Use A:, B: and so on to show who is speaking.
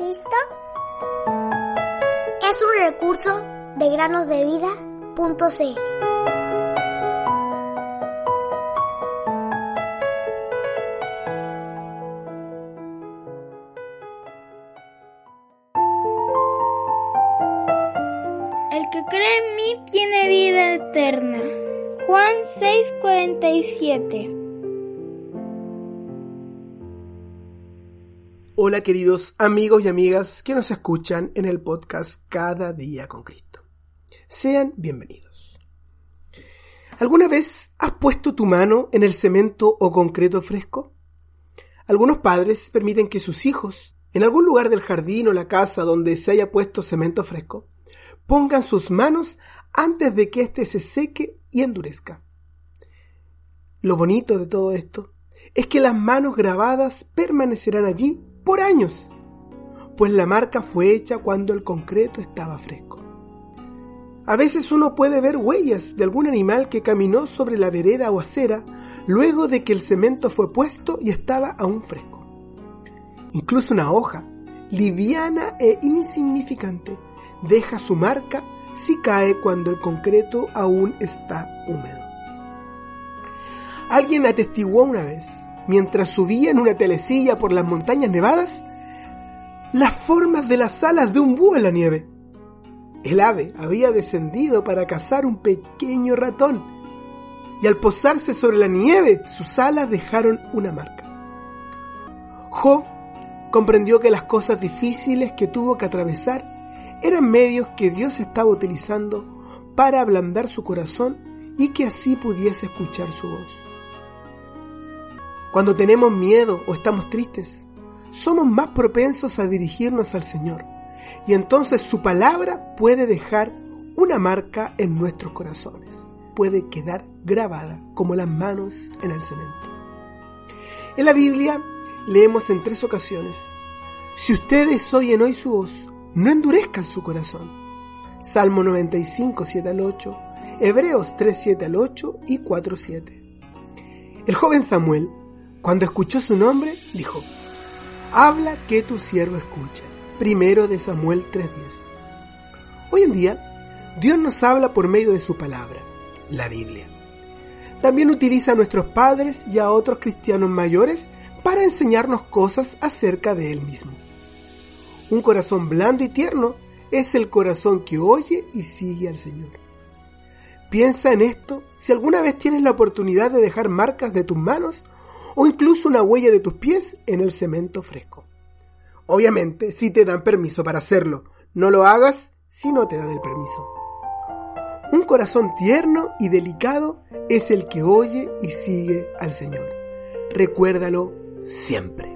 A: Cristo? Es un recurso de granosdevida.cl.
B: El que cree en mí tiene vida eterna. Juan 6:47
C: Hola queridos amigos y amigas que nos escuchan en el podcast Cada día con Cristo. Sean bienvenidos. ¿Alguna vez has puesto tu mano en el cemento o concreto fresco? Algunos padres permiten que sus hijos, en algún lugar del jardín o la casa donde se haya puesto cemento fresco, pongan sus manos antes de que éste se seque y endurezca. Lo bonito de todo esto es que las manos grabadas permanecerán allí por años, pues la marca fue hecha cuando el concreto estaba fresco. A veces uno puede ver huellas de algún animal que caminó sobre la vereda o acera luego de que el cemento fue puesto y estaba aún fresco. Incluso una hoja, liviana e insignificante, deja su marca si cae cuando el concreto aún está húmedo. Alguien atestiguó una vez, mientras subía en una telecilla por las montañas nevadas, las formas de las alas de un búho en la nieve. El ave había descendido para cazar un pequeño ratón, y al posarse sobre la nieve, sus alas dejaron una marca. Job comprendió que las cosas difíciles que tuvo que atravesar eran medios que Dios estaba utilizando para ablandar su corazón y que así pudiese escuchar su voz. Cuando tenemos miedo o estamos tristes, somos más propensos a dirigirnos al Señor y entonces su palabra puede dejar una marca en nuestros corazones, puede quedar grabada como las manos en el cemento. En la Biblia leemos en tres ocasiones, si ustedes oyen hoy su voz, no endurezcan su corazón. Salmo 95, 7 al 8, Hebreos 3, 7 al 8 y 4, 7. El joven Samuel, cuando escuchó su nombre, dijo, Habla que tu siervo escucha. Primero de Samuel 3.10. Hoy en día, Dios nos habla por medio de su palabra, la Biblia. También utiliza a nuestros padres y a otros cristianos mayores para enseñarnos cosas acerca de Él mismo. Un corazón blando y tierno es el corazón que oye y sigue al Señor. Piensa en esto si alguna vez tienes la oportunidad de dejar marcas de tus manos o incluso una huella de tus pies en el cemento fresco. Obviamente, si te dan permiso para hacerlo, no lo hagas si no te dan el permiso. Un corazón tierno y delicado es el que oye y sigue al Señor. Recuérdalo siempre.